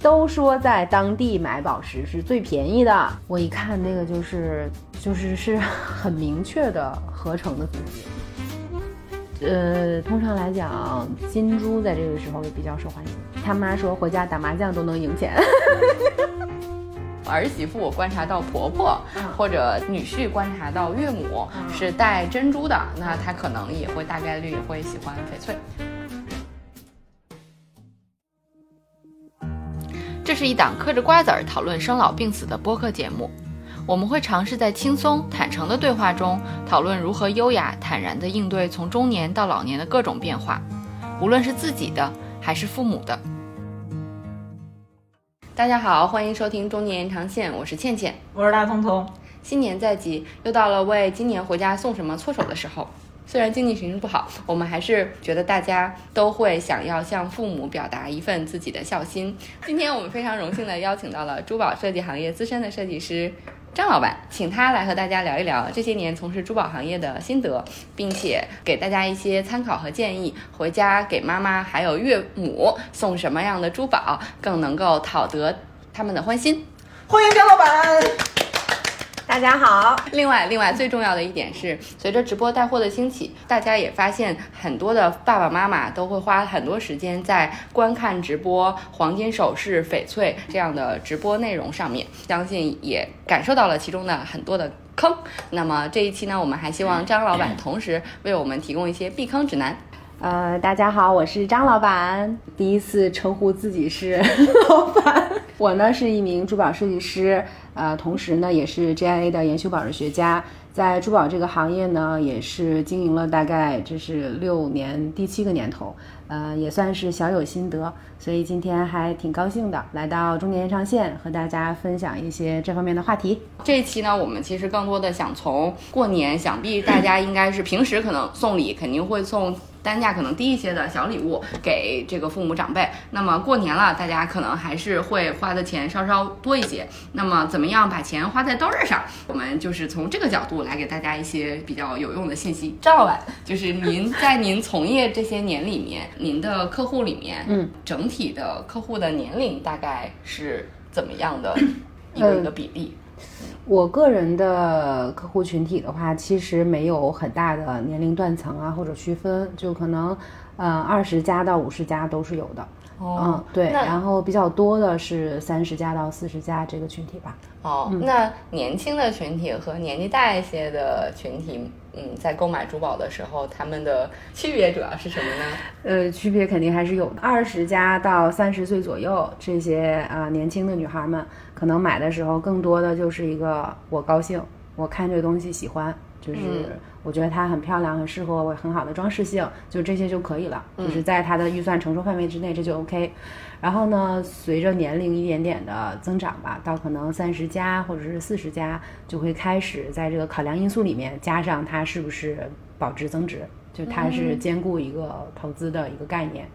都说在当地买宝石是最便宜的，我一看那个就是就是是很明确的合成的。呃，通常来讲，金珠在这个时候也比较受欢迎。他妈说回家打麻将都能赢钱。儿媳妇我观察到婆婆或者女婿观察到岳母是戴珍珠的，那她可能也会大概率也会喜欢翡翠。这是一档嗑着瓜子儿讨论生老病死的播客节目，我们会尝试在轻松坦诚的对话中讨论如何优雅坦然地应对从中年到老年的各种变化，无论是自己的还是父母的。大家好，欢迎收听中年延长线，我是倩倩，我是大聪聪。新年在即，又到了为今年回家送什么措手的时候。虽然经济形势不好，我们还是觉得大家都会想要向父母表达一份自己的孝心。今天我们非常荣幸的邀请到了珠宝设计行业资深的设计师张老板，请他来和大家聊一聊这些年从事珠宝行业的心得，并且给大家一些参考和建议。回家给妈妈还有岳母送什么样的珠宝，更能够讨得他们的欢心？欢迎张老板。大家好。另外，另外最重要的一点是，随着直播带货的兴起，大家也发现很多的爸爸妈妈都会花很多时间在观看直播、黄金首饰、翡翠这样的直播内容上面，相信也感受到了其中的很多的坑。那么这一期呢，我们还希望张老板同时为我们提供一些避坑指南。呃，大家好，我是张老板，第一次称呼自己是 老板。我呢是一名珠宝设计师，呃，同时呢也是 GIA 的研修宝石学家，在珠宝这个行业呢也是经营了大概这是六年，第七个年头，呃，也算是小有心得，所以今天还挺高兴的，来到中年延长线和大家分享一些这方面的话题。这一期呢，我们其实更多的想从过年，想必大家应该是平时可能送礼肯定会送。单价可能低一些的小礼物给这个父母长辈，那么过年了，大家可能还是会花的钱稍稍多一些。那么怎么样把钱花在刀刃上？我们就是从这个角度来给大家一些比较有用的信息。张老板，就是您在您从业这些年里面，您的客户里面，嗯，整体的客户的年龄大概是怎么样的 一个一个比例？我个人的客户群体的话，其实没有很大的年龄断层啊，或者区分，就可能，呃，二十加到五十加都是有的。哦，对，然后比较多的是三十加到四十加这个群体吧。哦，那年轻的群体和年纪大一些的群体。嗯，在购买珠宝的时候，他们的区别主要是什么呢？呃，区别肯定还是有的。二十加到三十岁左右这些啊年轻的女孩们，可能买的时候更多的就是一个我高兴，我看这个东西喜欢，就是我觉得它很漂亮，很适合我，很好的装饰性，就这些就可以了。就是在他的预算承受范围之内，这就 OK。然后呢，随着年龄一点点的增长吧，到可能三十加或者是四十加，就会开始在这个考量因素里面加上它是不是保值增值，就它是兼顾一个投资的一个概念。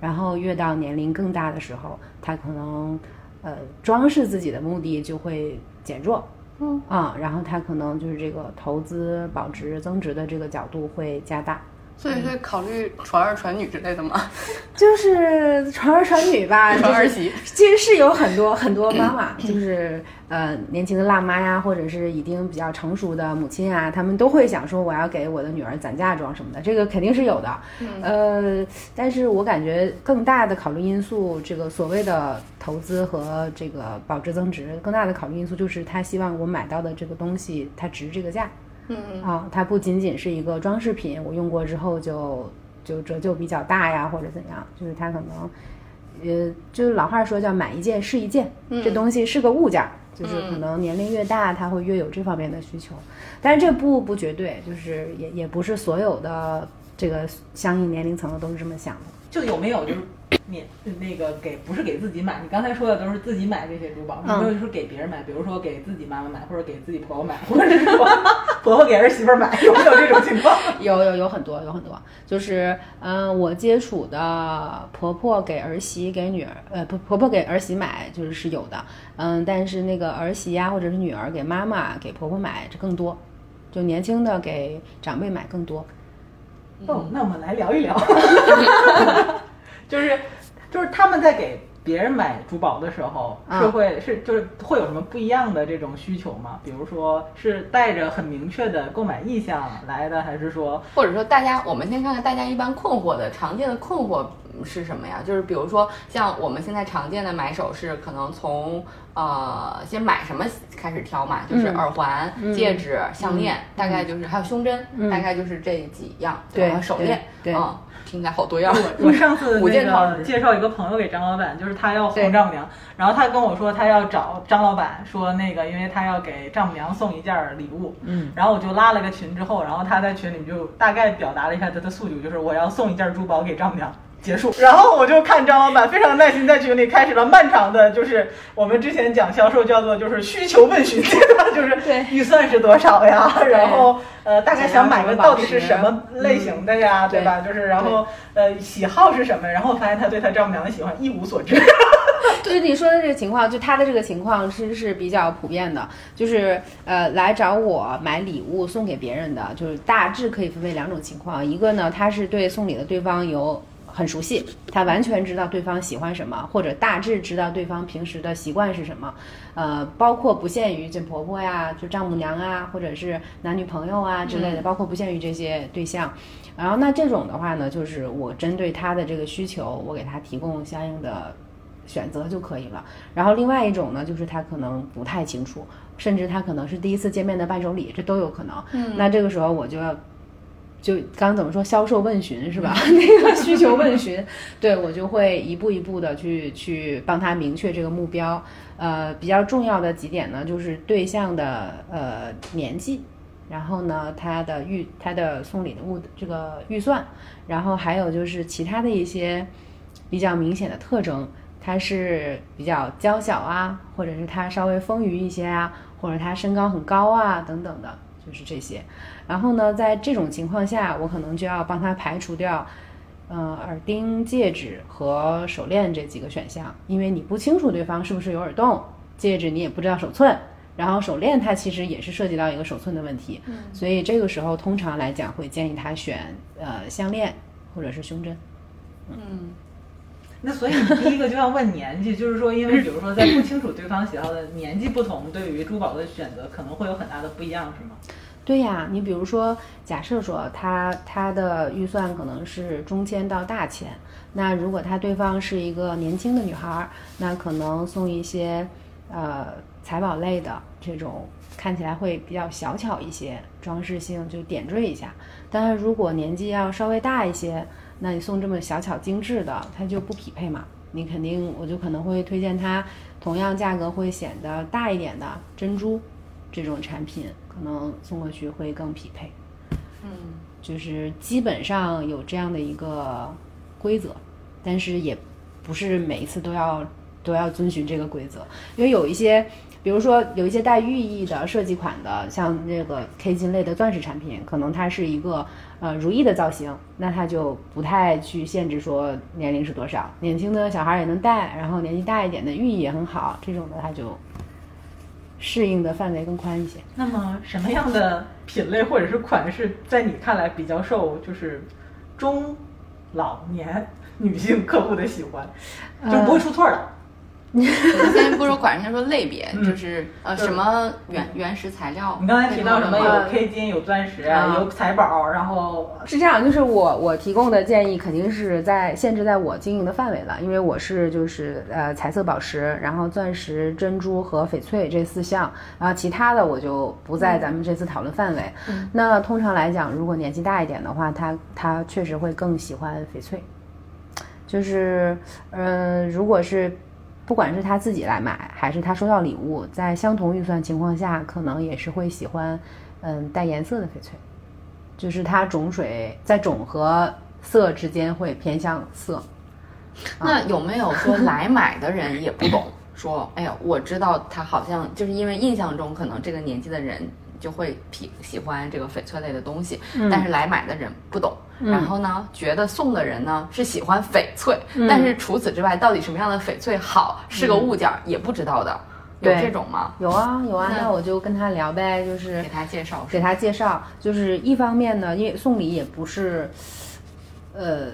然后越到年龄更大的时候，它可能呃装饰自己的目的就会减弱，嗯啊，然后他可能就是这个投资保值增值的这个角度会加大。所以会考虑传儿传女之类的吗？就是传儿传女吧，传儿媳。其实是有很多很多妈妈，就是呃年轻的辣妈呀，或者是已经比较成熟的母亲啊，他们都会想说我要给我的女儿攒嫁妆什么的，这个肯定是有的。呃，但是我感觉更大的考虑因素，这个所谓的投资和这个保值增值，更大的考虑因素就是他希望我买到的这个东西它值这个价。嗯啊，它不仅仅是一个装饰品，我用过之后就就折旧比较大呀，或者怎样，就是它可能，呃，就是老话说叫买一件是一件，这东西是个物件，就是可能年龄越大，它会越有这方面的需求，但是这不不绝对，就是也也不是所有的这个相应年龄层的都是这么想的，就有没有就是。免那个给不是给自己买，你刚才说的都是自己买这些珠宝，有没有就是给别人买？比如说给自己妈妈买，或者给自己婆婆买，或者是说 婆婆给儿媳妇买，有没有这种情况？有有有很多有很多，就是嗯，我接触的婆婆给儿媳给女儿，呃，婆婆婆给儿媳买就是是有的，嗯，但是那个儿媳呀或者是女儿给妈妈给婆婆买这更多，就年轻的给长辈买更多。哦，那我们来聊一聊。就是他们在给别人买珠宝的时候，嗯。是会是就是会有什么不一样的这种需求吗？比如说是带着很明确的购买意向来的，还是说或者说大家，我们先看看大家一般困惑的常见的困惑是什么呀？就是比如说像我们现在常见的买首饰，可能从呃先买什么开始挑嘛，就是嗯。耳环、嗯。戒指、项链，大概就是还有胸针，嗯。大概就是这几样，对吧手链，对对嗯，听起来好多样。我上次 那个介绍一个朋友给张老板，就是他要对哄丈母娘，然后他跟我说他要找张老板说那个，因为他要给丈母娘送一件礼物，嗯，然后我就拉了个群之后，然后他在群里就大概表达了一下他的诉求，就是我要送一件珠宝给丈母娘。结束，然后我就看张老板非常耐心，在群里开始了漫长的，就是我们之前讲销售叫做就是需求问询阶段，就是对预算是多少呀，然后呃大概想买个到底是什么类型的呀，嗯对吧？就是然后呃喜好是什么，然后发现他对他丈母娘的喜欢一无所知。对你说的这个情况，就他的这个情况其实是比较普遍的，就是呃来找我买礼物送给别人的，就是大致可以分为两种情况，一个呢他是对送礼的对方有。很熟悉，他完全知道对方喜欢什么，或者大致知道对方平时的习惯是什么，呃，包括不限于这婆婆呀，就丈母娘啊，或者是男女朋友啊之类的，包括不限于这些对象。然后那这种的话呢，就是我针对他的这个需求，我给他提供相应的选择就可以了。然后另外一种呢，就是他可能不太清楚，甚至他可能是第一次见面的伴手礼，这都有可能。嗯，那这个时候我就要。就刚刚怎么说，销售问询是吧？那个需求问询，对我就会一步一步的去去帮他明确这个目标。呃，比较重要的几点呢，就是对象的呃年纪，然后呢他的预他的送礼物的这个预算，然后还有就是其他的一些比较明显的特征，他是比较娇小啊，或者是他稍微丰腴一些啊，或者他身高很高啊等等的，就是这些。然后呢，在这种情况下，我可能就要帮他排除掉，呃，耳钉、戒指和手链这几个选项，因为你不清楚对方是不是有耳洞，戒指你也不知道手寸，然后手链它其实也是涉及到一个手寸的问题，所以这个时候通常来讲会建议他选呃项链或者是胸针。那所以你第一个就要问年纪，就是说，因为比如说在不清楚对方喜好的年纪不同，对于珠宝的选择可能会有很大的不一样，是吗？对呀，你比如说，假设说他他的预算可能是中千到大千，那如果他对方是一个年轻的女孩，那可能送一些呃财宝类的这种看起来会比较小巧一些，装饰性就点缀一下。但是如果年纪要稍微大一些，那你送这么小巧精致的，它就不匹配嘛。你肯定我就可能会推荐它同样价格会显得大一点的珍珠这种产品，可能送过去会更匹配。嗯，就是基本上有这样的一个规则，但是也不是每一次都要都要遵循这个规则，因为有一些，比如说有一些带寓意的设计款的，像这个 K 金类的钻石产品，可能它是一个呃如意的造型，那它就不太去限制说年龄是多少，年轻的小孩也能戴，然后年纪大一点的寓意也很好，这种的它就适应的范围更宽一些。那么什么样的品类或者是款式，在你看来比较受就是中老年女性客户的喜欢，就不会出错的？我们先不说款式，先说类别，嗯就是呃什么原原石材料。你刚才提到什么有 K 金、有钻石、啊有财宝，然后是这样，就是我我提供的建议肯定是在限制在我经营的范围了，因为我是就是呃彩色宝石，然后钻石、珍珠和翡翠这四项，然后其他的我就不在咱们这次讨论范围。那通常来讲，如果年纪大一点的话，他他确实会更喜欢翡翠，就是呃，如果是不管是他自己来买，还是他收到礼物，在相同预算情况下，可能也是会喜欢嗯带颜色的翡翠。就是它种水在种和色之间会偏向色。那有没有说来买的人也不懂，说哎呀，我知道他好像就是因为印象中可能这个年纪的人就会喜喜欢这个翡翠类的东西，但是来买的人不懂。然后呢，觉得送的人呢是喜欢翡翠，但是除此之外，到底什么样的翡翠好，是个物件儿也不知道的，有这种吗？有啊有啊，那那我就跟他聊呗，就是给他介绍给他介绍，就是一方面呢，因为送礼也不是，呃，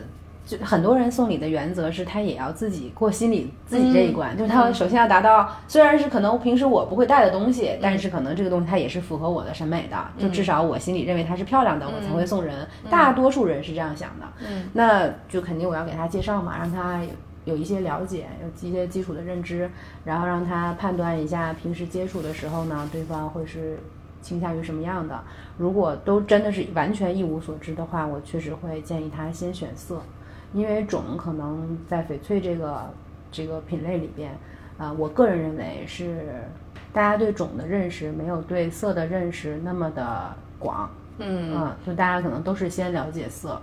就很多人送礼的原则是他也要自己过心里自己这一关，就是他首先要达到，虽然是可能平时我不会带的东西，但是可能这个东西它也是符合我的审美的，就至少我心里认为它是漂亮的，我才会送人。大多数人是这样想的，嗯，那就肯定我要给他介绍嘛，让他有有一些了解，有一些基础的认知，然后让他判断一下平时接触的时候呢，对方会是倾向于什么样的。如果都真的是完全一无所知的话，我确实会建议他先选色，因为种可能在翡翠这个这个品类里边，啊、我个人认为是大家对种的认识没有对色的认识那么的广，嗯嗯，就大家可能都是先了解色，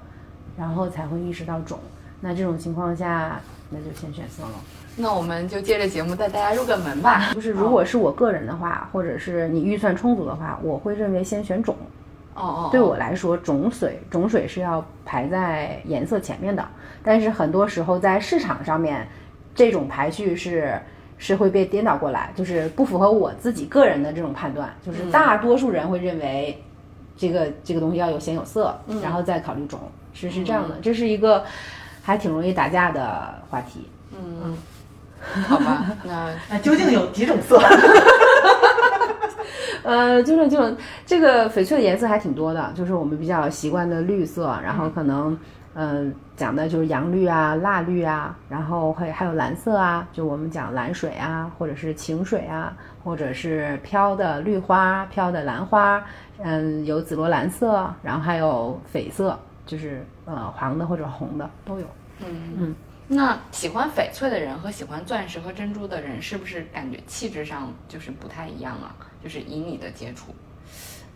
然后才会意识到种。那这种情况下，那就先选色了。那我们就接着节目带大家入个门吧。就是如果是我个人的话，或者是你预算充足的话，我会认为先选种。哦哦，对我来说，种水种水是要排在颜色前面的，但是很多时候在市场上面，这种排序是是会被颠倒过来，就是不符合我自己个人的这种判断。就是大多数人会认为这个这个东西要有显有色，然后再考虑种，是是这样的，这是一个还挺容易打架的话题。嗯，好吧，那那究竟有几种色？呃，就是这种这个翡翠的颜色还挺多的，就是我们比较习惯的绿色，然后可能嗯、呃讲的就是阳绿啊、蜡绿啊，然后会还有蓝色啊，就我们讲蓝水啊，或者是晴水啊，或者是飘的绿花、飘的蓝花，嗯，有紫罗兰色，然后还有绯色，就是呃黄的或者红的都有。嗯嗯，那喜欢翡翠的人和喜欢钻石和珍珠的人，是不是感觉气质上就是不太一样啊？就是以你的接触，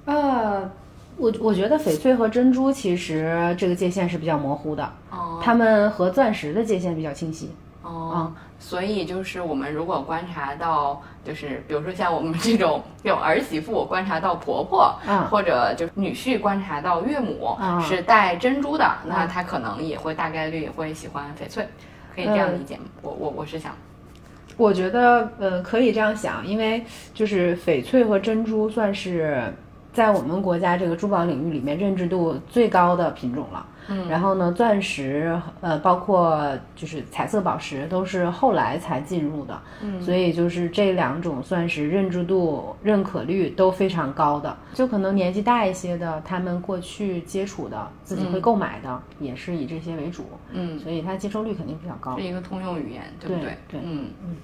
呃，我我觉得翡翠和珍珠其实这个界限是比较模糊的，哦它们和钻石的界限比较清晰。哦，所以就是我们如果观察到，就是比如说像我们这种有儿媳妇观察到婆婆，嗯或者就是女婿观察到岳母、啊是戴珍珠的，那他可能也会大概率也会喜欢翡翠，可以这样理解吗？我我我是想，我觉得呃可以这样想，因为就是翡翠和珍珠算是在我们国家这个珠宝领域里面认知度最高的品种了。嗯。然后呢，钻石呃包括就是彩色宝石都是后来才进入的，嗯。所以就是这两种算是认知度、认可率都非常高的。就可能年纪大一些的，他们过去接触的、自己会购买的，也是以这些为主，嗯，所以它接受率肯定比较高。是。一个通用语言，对不对对。嗯。嗯。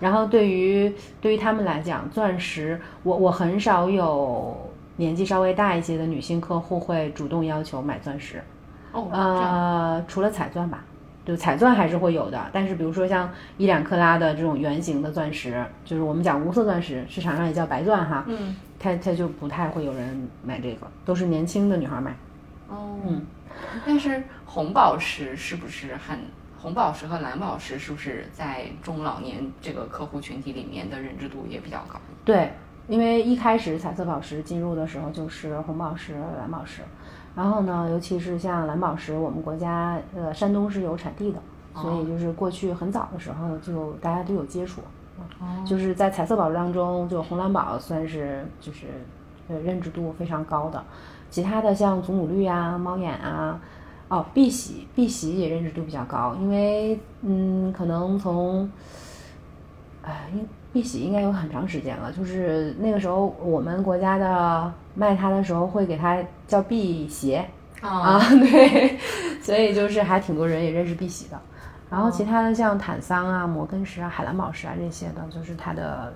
然后对于对于他们来讲，钻石，我我很少有年纪稍微大一些的女性客户会主动要求买钻石，哦，呃，除了彩钻吧，就彩钻还是会有的，但是比如说像一两克拉的这种圆形的钻石，就是我们讲无色钻石，市场上也叫白钻哈，嗯它它就不太会有人买这个，都是年轻的女孩买。哦，嗯，但是红宝石是不是很？红宝石和蓝宝石是不是在中老年这个客户群体里面的认知度也比较高？对，因为一开始彩色宝石进入的时候就是红宝石、蓝宝石，然后呢，尤其是像蓝宝石，我们国家呃山东是有产地的，所以就是过去很早的时候就大家都有接触，哦就是在彩色宝石当中，就红蓝宝算是就是呃认知度非常高的，其他的像祖母绿啊、猫眼啊。哦，碧玺，碧玺也认知度比较高，因为嗯，可能从哎，应碧玺应该有很长时间了，就是那个时候我们国家的卖它的时候会给它叫辟邪啊，对，所以就是还挺多人也认识碧玺的。然后其他的像坦桑啊、摩根石啊、海蓝宝石啊这些的，就是它的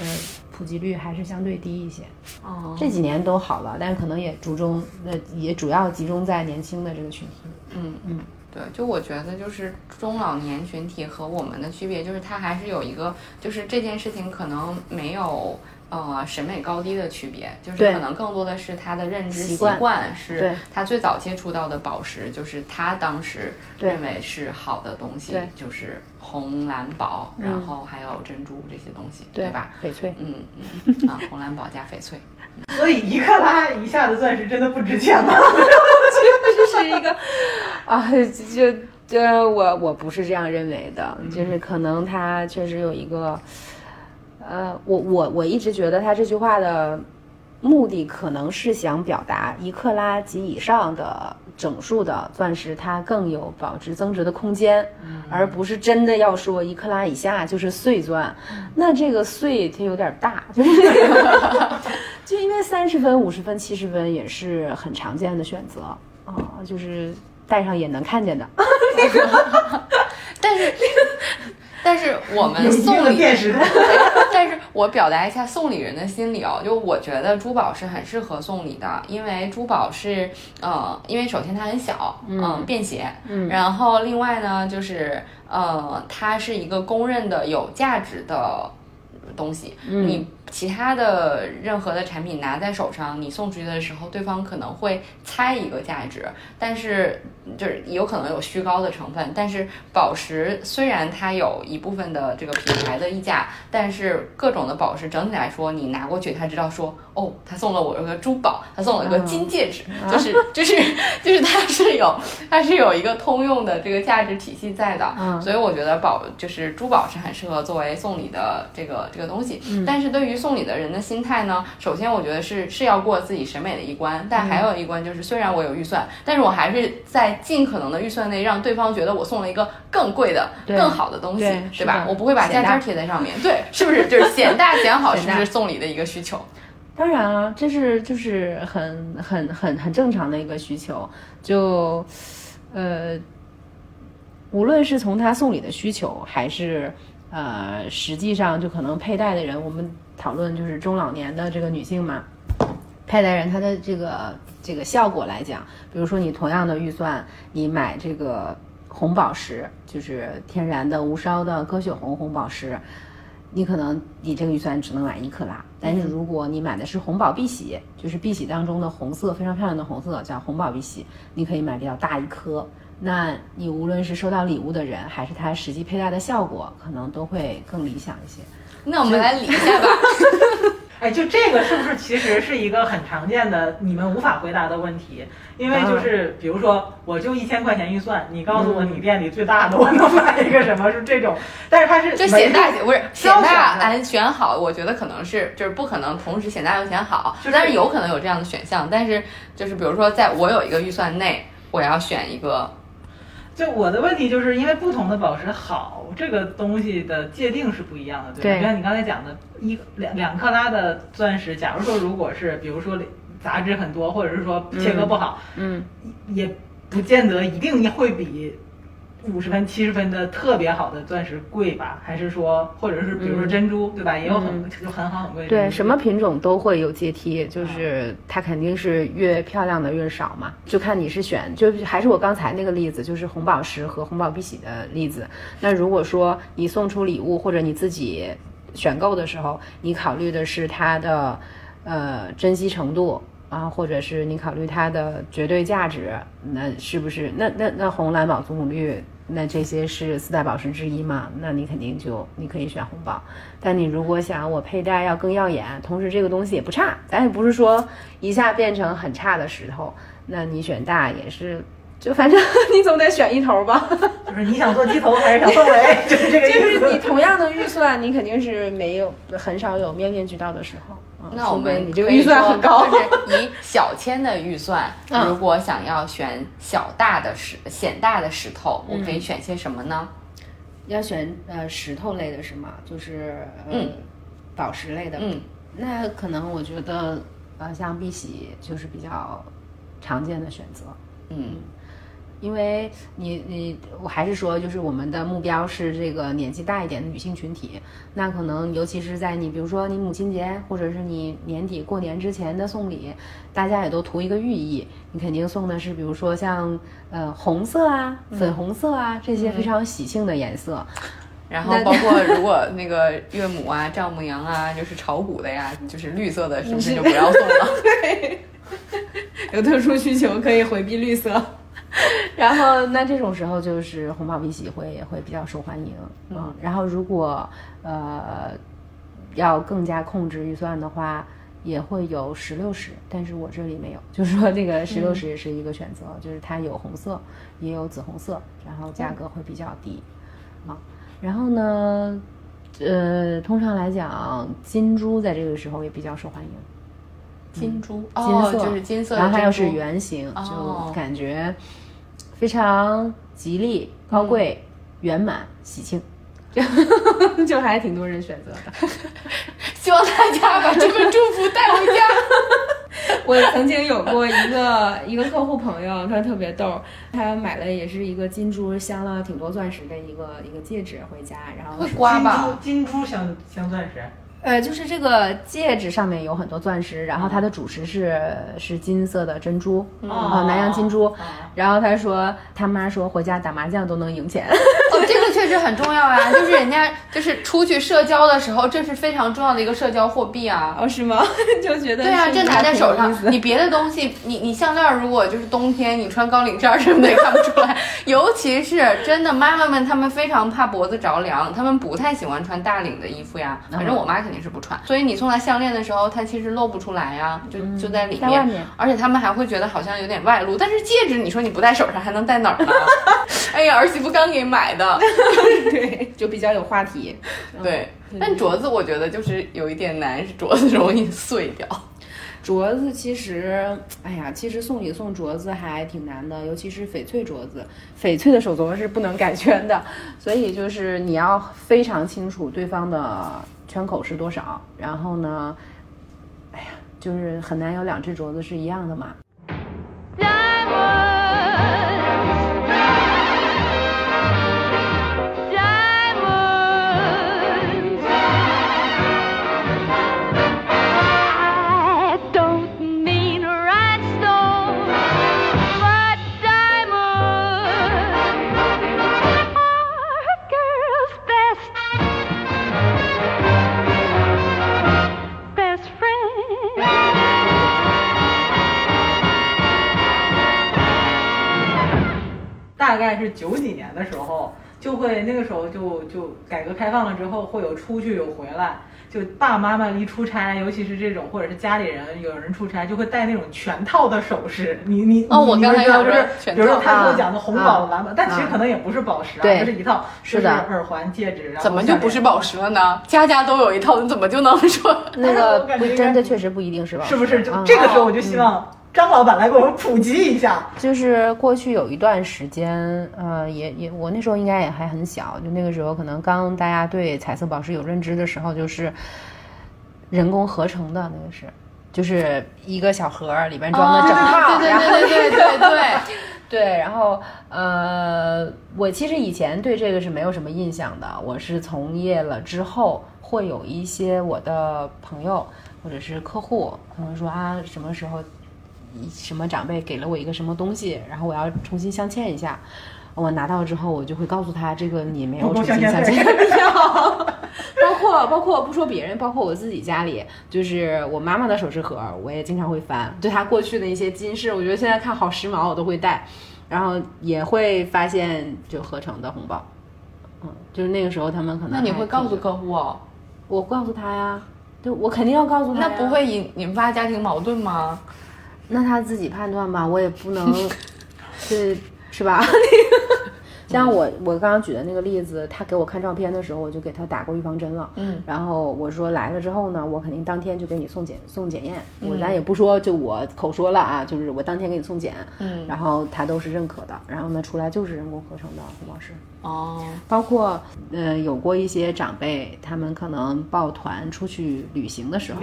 呃普及率还是相对低一些。哦，这几年都好了，但是可能也注重呃也主要集中在年轻的这个群体。嗯嗯，对，就我觉得就是中老年群体和我们的区别，就是它还是有一个，就是这件事情可能没有呃审美高低的区别，就是可能更多的是他的认知习习惯惯是他最早接触到的宝石，就是他当时认为是好的东西，就是红蓝宝，嗯然后还有珍珠这些东西，对吧？？翡翠。嗯嗯 啊，红蓝宝加翡翠，所以一克拉以下的钻石真的不值钱吗？这是一个 啊，就就我我不是这样认为的，就是可能他确实有一个，呃，我我我一直觉得他这句话的目的可能是想表达一克拉及以上的整数的钻石它更有保值增值的空间，而不是真的要说一克拉以下就是碎钻，那这个碎它有点大，就是 就因为三十分、五十分、七十分也是很常见的选择啊，就是戴上也能看见的。但是，但是我们送礼。但是我表达一下送礼人的心理哦，就我觉得珠宝是很适合送礼的，因为珠宝是呃，因为首先它很小，嗯、便携，嗯然后另外呢就是呃，它是一个公认的有价值的东西，嗯你其他的任何的产品拿在手上，你送出去的时候，对方可能会猜一个价值，但是就是有可能有虚高的成分。但是宝石虽然它有一部分的这个品牌的溢价，但是各种的宝石整体来说，你拿过去，他知道说，哦，他送了我一个珠宝，他送了一个金戒指，就是就是就是它是有它是有一个通用的这个价值体系在的。嗯所以我觉得宝就是珠宝是很适合作为送礼的这个这个东西。但是对于送礼的人的心态呢，首先我觉得是是要过自己审美的一关，但还有一关就是，虽然我有预算，但是我还是在尽可能的预算内让对方觉得我送了一个更贵的、更好的东西，对对吧？我不会把价显大尖贴在上面，对，是不是？就是显大显好，是不是送礼的一个需求？当然啊，这是就是很很很很正常的一个需求，就呃，无论是从他送礼的需求，还是呃实际上就可能佩戴的人，我们讨论就是中老年的这个女性嘛，佩戴人她的这个这个效果来讲，比如说你同样的预算，你买这个红宝石，就是天然的无烧的鸽血红红宝石，你可能你这个预算只能买一克拉，但是如果你买的是红宝碧玺，就是碧玺当中的红色非常漂亮的红色，叫红宝碧玺，你可以买比较大一颗。那你无论是收到礼物的人，还是他实际佩戴的效果，可能都会更理想一些。那我们来理一下吧。哎，就这个是不是其实是一个很常见的你们无法回答的问题？因为就是比如说，我就一千块钱预算，你告诉我你店里最大的我能买一个什么？是这种，但是它是就显大没不是显大，的俺选好，我觉得可能是就是不可能同时显大又显好，就是但是有可能有这样的选项，但是就是比如说在我有一个预算内，我要选一个，就我的问题就是因为不同的宝石好这个东西的界定是不一样的，对就像你刚才讲的，一两两克拉的钻石，假如说如果是比如说杂质很多，或者是说切割不好，嗯，也不见得一定会比五十分、七十分的特别好的钻石贵吧？还是说，或者是比如说珍珠，对吧？也有很就很好很贵的。对，什么品种都会有阶梯，就是它肯定是越漂亮的越少嘛，就看你是选，就是还是我刚才那个例子，就是红宝石和红宝碧玺的例子。那如果说你送出礼物或者你自己选购的时候，你考虑的是它的呃珍惜程度。啊，或者是你考虑它的绝对价值，那是不是？那那那红蓝宝祖母绿，那这些是四大宝石之一嘛？那你肯定就你可以选红宝。但你如果想我佩戴要更耀眼，同时这个东西也不差，咱也不是说一下变成很差的石头，那你选大也是，就反正 你总得选一头吧。就是你想做鸡头还是想做尾，就是这个意思。就是你同样的预算，你肯定是没有很少有面面俱到的时候。嗯那我们你这个预算很高，就是以小千的预算，嗯如果想要选小大的石显大的石头，我可以选些什么呢？要选呃石头类的是吗？就是呃、嗯宝石类的。嗯，那可能我觉得呃像碧玺就是比较常见的选择。嗯，因为你你我还是说，就是我们的目标是这个年纪大一点的女性群体，那可能尤其是在你比如说你母亲节或者是你年底过年之前的送礼，大家也都图一个寓意，你肯定送的是比如说像呃红色啊、粉红色啊这些非常喜庆的颜色。然后包括如 果那个岳母啊、丈母娘啊，就是炒股的呀，就是绿色的，是不是就不要送了？有特殊需求可以回避绿色。然后，那这种时候就是红宝碧玺会会比较受欢迎，嗯。然后，如果呃要更加控制预算的话，也会有石榴石，但是我这里没有，就是说这个石榴石也是一个选择，就是它有红色，也有紫红色，然后价格会比较低，啊。然后呢，呃，通常来讲，金珠在这个时候也比较受欢迎。金珠金哦，色，就是金色的然后它又是圆形，哦就感觉非常吉利、高贵、圆满、喜庆，就 就还挺多人选择的。希望大家把这份祝福带回家。我曾经有过一个一个客户朋友，他特别逗，他买了也是一个金珠镶了挺多钻石的一个一个戒指回家，然后会刮吧？金珠金珠镶镶钻石，呃，就是这个戒指上面有很多钻石，然后它的主石是是金色的珍珠，啊、南洋金珠。然后他说他妈说回家打麻将都能赢钱，哦，这个确实很重要呀，就是人家就是出去社交的时候，这是非常重要的一个社交货币啊。哦是吗？就觉得对啊，这拿在手上你别的东西，你你项链如果就是冬天你穿高领衫什么的 也看不出来，尤其是真的妈妈们，她们非常怕脖子着凉，她们不太喜欢穿大领的衣服呀。反正我妈肯定是不穿，所以你送她项链的时候，她其实露不出来呀，就就在里面面，而且她们还会觉得好像有点外露。但是戒指，你说你不戴手上还能戴哪儿呢？哎呀，儿媳妇刚给买的，对，就比较有话题。对。但镯子我觉得就是有一点难，是镯子容易碎掉。镯子其实，哎呀，其实送礼送镯子还挺难的，尤其是翡翠镯子，翡翠的手镯是不能改圈的，所以就是你要非常清楚对方的圈口是多少，然后呢，哎呀，就是很难有两只镯子是一样的嘛。会那个时候就就改革开放了之后，会有出去有回来。就爸爸妈妈一出差，尤其是这种或者是家里人有人出差，就会带那种全套的首饰。你你你哦我刚才就是比如说他给我啊讲的红宝啊蓝宝，但其实啊可能也不是宝石啊，对就是一套，是耳环、戒指，然后怎么就不是宝石了呢？家家都有一套，你怎么就能说？那哎个我感觉真的确实不一定是吧？是不是？就嗯这个时候我就希望张老板来给我们普及一下。就是过去有一段时间，呃，也也我那时候应该也还很小，就那个时候可能刚大家对彩色宝石有认知的时候，就是人工合成的那个是，就是一个小盒儿里边装的整套，哦对然后对对对对对对。对，然后呃，我其实以前对这个是没有什么印象的，我是从业了之后，会有一些我的朋友或者是客户，可能说啊，什么时候什么长辈给了我一个什么东西，然后我要重新镶嵌一下。我拿到之后，我就会告诉他，这个你没有重新镶嵌的必要。包括包括不说别人，包括我自己家里，就是我妈妈的首饰盒，我也经常会翻，对她过去的一些金饰，我觉得现在看好时髦，我都会戴。然后也会发现就合成的红包，嗯，就是那个时候他们可能那你会告诉客户哦？我告诉他呀，对我肯定要告诉他。那不会引引发家庭矛盾吗？那他自己判断吧，我也不能，是是吧？像我我刚刚举的那个例子，他给我看照片的时候，我就给他打过预防针了。嗯，然后我说来了之后呢，我肯定当天就给你送检送检验。我咱也不说就我口说了啊，就是我当天给你送检。嗯然后他都是认可的。然后呢，出来就是人工合成的红宝石。哦，包括呃，有过一些长辈，他们可能抱团出去旅行的时候，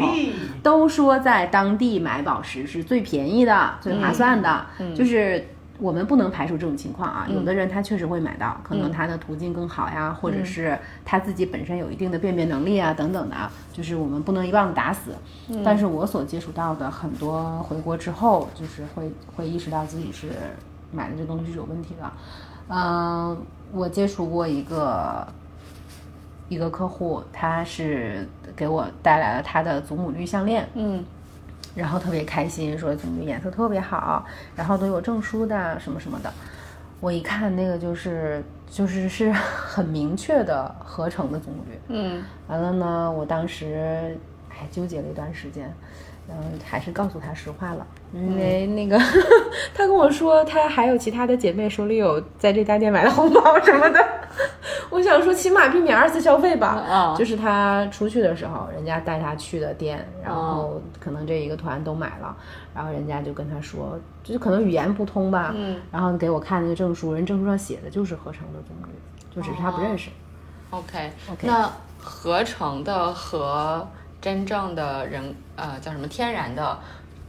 都说在当地买宝石是最便宜的、最划算的。嗯就是我们不能排除这种情况啊，有的人他确实会买到，可能他的途径更好呀，或者是他自己本身有一定的辨别能力啊，等等的啊，就是我们不能一棒子打死。但是我所接触到的很多回国之后，就是会会意识到自己是买的这东西是有问题的。嗯，我接触过一个一个客户，他是给我带来了他的祖母绿项链，嗯，然后特别开心，说祖母绿颜色特别好，然后都有证书的什么什么的。我一看那个就是就是是很明确的合成的祖母绿，嗯，完了呢，我当时还纠结了一段时间，然后还是告诉他实话了，因为那个 他跟我说他还有其他的姐妹手里有在这家店买的红包什么的，我想说起码避免二次消费吧。啊就是他出去的时候，人家带他去的店，然后可能这一个团都买了，然后人家就跟他说，就是可能语言不通吧，嗯，然后给我看那个证书，人证书上写的就是合成的棕榈，就只是他不认识。OK，, OK 那合成的和真正的人呃叫什么天然的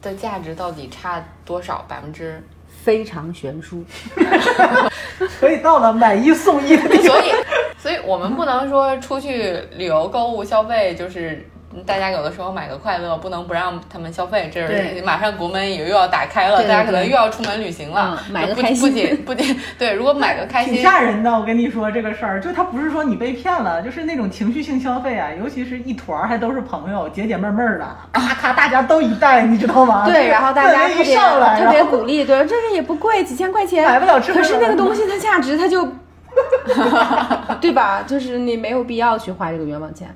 的价值到底差多少？百分之？非常悬殊，所以到了买一送一的地所以，所以我们不能说出去旅游购物消费就是。大家有的时候买个快乐，不能不让他们消费。这是对马上国门也又要打开了，大家可能又要出门旅行了。嗯买个不开心不仅不仅对，如果买个开心挺，吓人的，我跟你说这个事儿，就他不是说你被骗了，就是那种情绪性消费啊，尤其是一团儿还都是朋友，解解闷闷儿的，咔咔大家都一袋，你知道吗？对，然后大家一特别上来，特别鼓励，对，这个也不贵，几千块钱，买不了吃亏可是那个东 西它价值它就，对吧？就是你没有必要去花这个冤枉钱。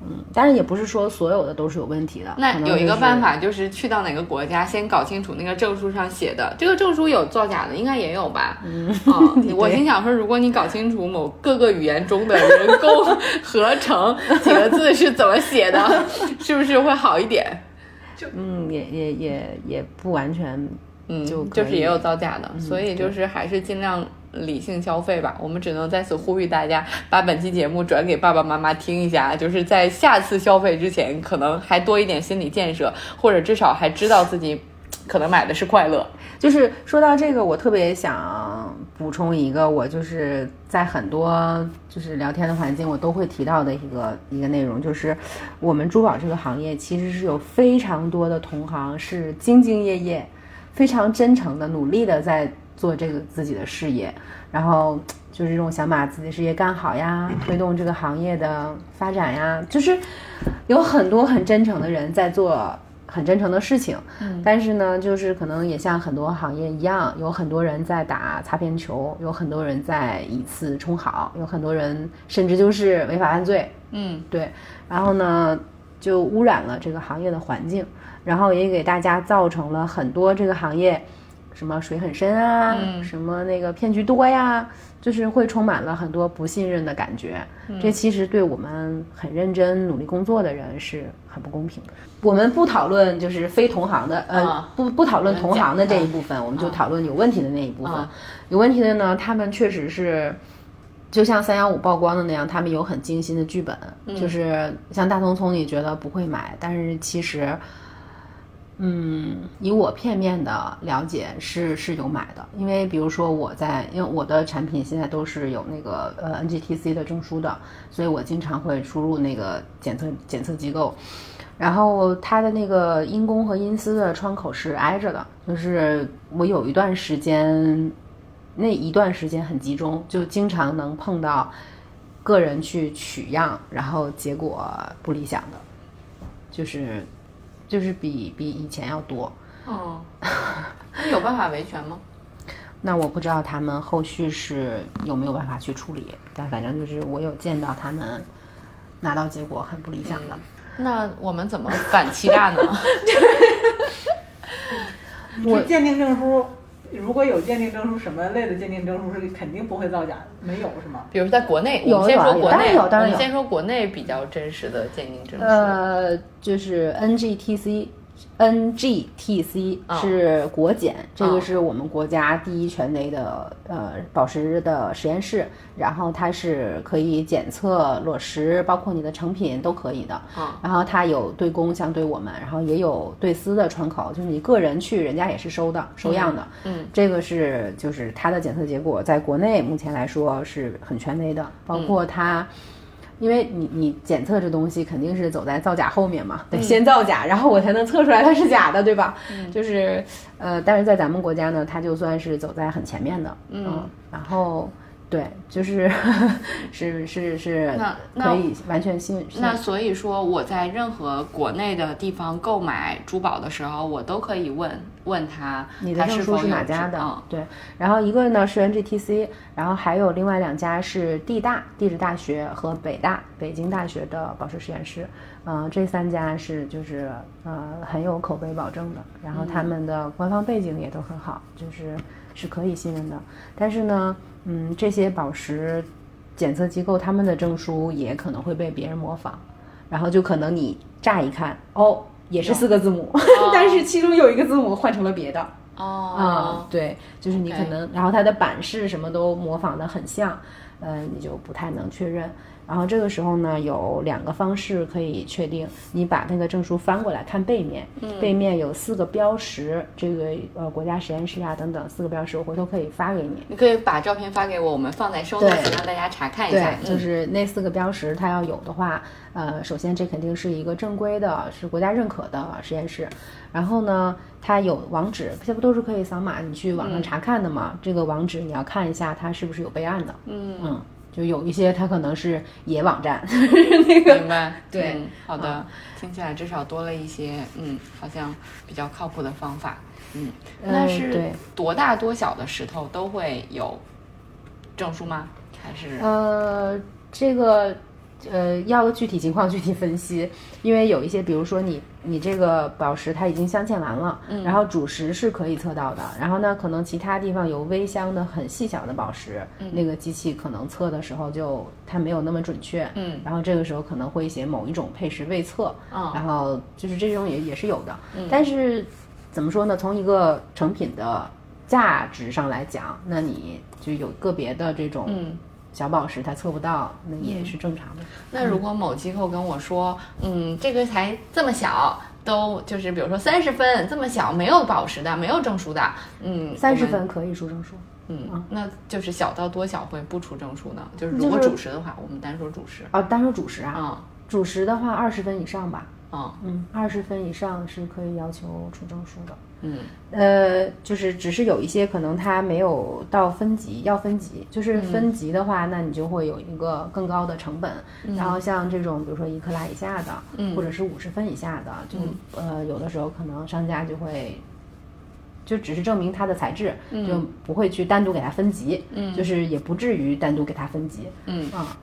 嗯，当然也不是说所有的都是有问题的。那有一个办法，就是去到哪个国家，先搞清楚那个证书上写的，这个证书有造假的，应该也有吧？嗯，我心想说，如果你搞清楚某各个语言中的人工合成几个字是怎么写的，是不是会好一点？就嗯，也也也也不完全，嗯，就就是也有造假的，所以就是还是尽量理性消费吧。我们只能在此呼吁大家，把本期节目转给爸爸妈妈听一下，就是在下次消费之前，可能还多一点心理建设，或者至少还知道自己可能买的是快乐。就是说到这个，我特别想补充一个，我就是在很多就是聊天的环境，我都会提到的一个一个内容，就是我们珠宝这个行业其实是有非常多的同行是兢兢业业、非常真诚的、努力的在做这个自己的事业，然后就是这种想把自己事业干好呀，推动这个行业的发展呀，就是有很多很真诚的人在做很真诚的事情。嗯，但是呢，就是可能也像很多行业一样，有很多人在打擦边球，有很多人在以次充好，有很多人甚至就是违法犯罪。嗯，对，然后呢，就污染了这个行业的环境，然后也给大家造成了很多这个行业什么水很深啊，嗯什么那个骗局多呀，就是会充满了很多不信任的感觉。这其实对我们很认真努力工作的人是很不公平的。我们不讨论就是非同行的，呃，啊不不讨论同行的这一嗯部分，我们就讨论有问题的那一部分。啊有问题的呢，他们确实是。就像三幺五曝光的那样，他们有很精心的剧本，就是像大聪聪，你觉得不会买，但是其实，嗯，以我片面的了解是是有买的，因为比如说我在，因为我的产品现在都是有那个呃 NGTC 的证书的，所以我经常会输入那个检测检测机构，然后它的那个因公和因私的窗口是挨着的，就是我有一段时间，那一段时间很集中，就经常能碰到个人去取样，然后结果不理想的，就是就是比比以前要多。哦，那有办法维权吗？那我不知道他们后续是有没有办法去处理，但反正就是我有见到他们拿到结果很不理想的。那我们怎么反欺诈呢？我鉴定证书，如果有鉴定证书，什么类的鉴定证书是肯定不会造假的？没有是吗？比如在国内，有我们先说国内，当然有当然有我们先说国内比较真实的鉴定证书。呃，就是 NGTC。NGTC 啊是国检，这啊个是我们国家第一权威的呃宝石的实验室，然后它是可以检测裸石，包括你的成品都可以的。啊然后它有对公像对我们，然后也有对私的窗口，就是你个人去，人家也是收的，收样的。嗯，这个是就是它的检测结果，在国内目前来说是很权威的，包括它。因为你你检测这东西肯定是走在造假后面嘛，得先造假，然后我才能测出来它是假的，对吧？就是呃，但是在咱们国家呢，它就算是走在很前面的，嗯，然后对，就是 是是是那那可以完全信。信那所以说，我在任何国内的地方购买珠宝的时候，我都可以问问他，你的证书他是哪家的？嗯对，然后一个呢是 NGTC，然后还有另外两家是地大地质大学和北大北京大学的宝石实验室，嗯、这三家是就是呃很有口碑保证的，然后他们的官方背景也都很好，就是是可以信任的。但是呢，嗯，这些宝石检测机构他们的证书也可能会被别人模仿，然后就可能你乍一看哦。也是四个字母，但是其中有一个字母换成了别的，哦啊、对，就是你可能，然后它的版式什么都模仿的很像，呃，你就不太能确认。然后这个时候呢，有两个方式可以确定，你把那个证书翻过来看背面，背面有四个标识，这个呃国家实验室啊等等四个标识，我回头可以发给你。你可以把照片发给我，我们放在收对让大家查看一下对，。就嗯是那四个标识，它要有的话，呃，首先这肯定是一个正规的，是国家认可的实验室。然后呢，它有网址，这不都是可以扫码你去网上查看的吗？这个网址你要看一下它是不是有备案的。嗯就有一些它可能是野网站，那个明白，对嗯好的，听起来至少多了一些，嗯，好像比较靠谱的方法，嗯，那呃是对多大多小的石头都会有证书吗？还是呃，这个呃要具体情况具体分析，因为有一些，比如说你你这个宝石它已经镶嵌完了，然后主石是可以测到的，然后呢，可能其他地方有微镶的很细小的宝石，那个机器可能测的时候就它没有那么准确，嗯。然后这个时候可能会写某一种配石未测，嗯然后就是这种也也是有的，但是怎么说呢？从一个成品的价值上来讲，那你就有个别的这种嗯小宝石它测不到，那也是正常的。那如果某机构跟我说，嗯，这个才这么小，都就是比如说三十分这么小，没有宝石的，没有证书的，嗯，三十分可以出证书，嗯，那就是小到多小会不出证书呢？就是如果主食的话，我们单说主食啊，单说主食啊，嗯主食的话二十分以上吧，嗯嗯，二十分以上是可以要求出证书的。嗯。呃，就是只是有一些可能它没有到分级，要分级，就是分级的话，那你就会有一个更高的成本。然后像这种，比如说一克拉以下的，嗯。或者是五十分以下的，就、呃有的时候可能商家就会。就只是证明它的材质，就不会去单独给它分级，嗯。就是也不至于单独给它分级，嗯。啊、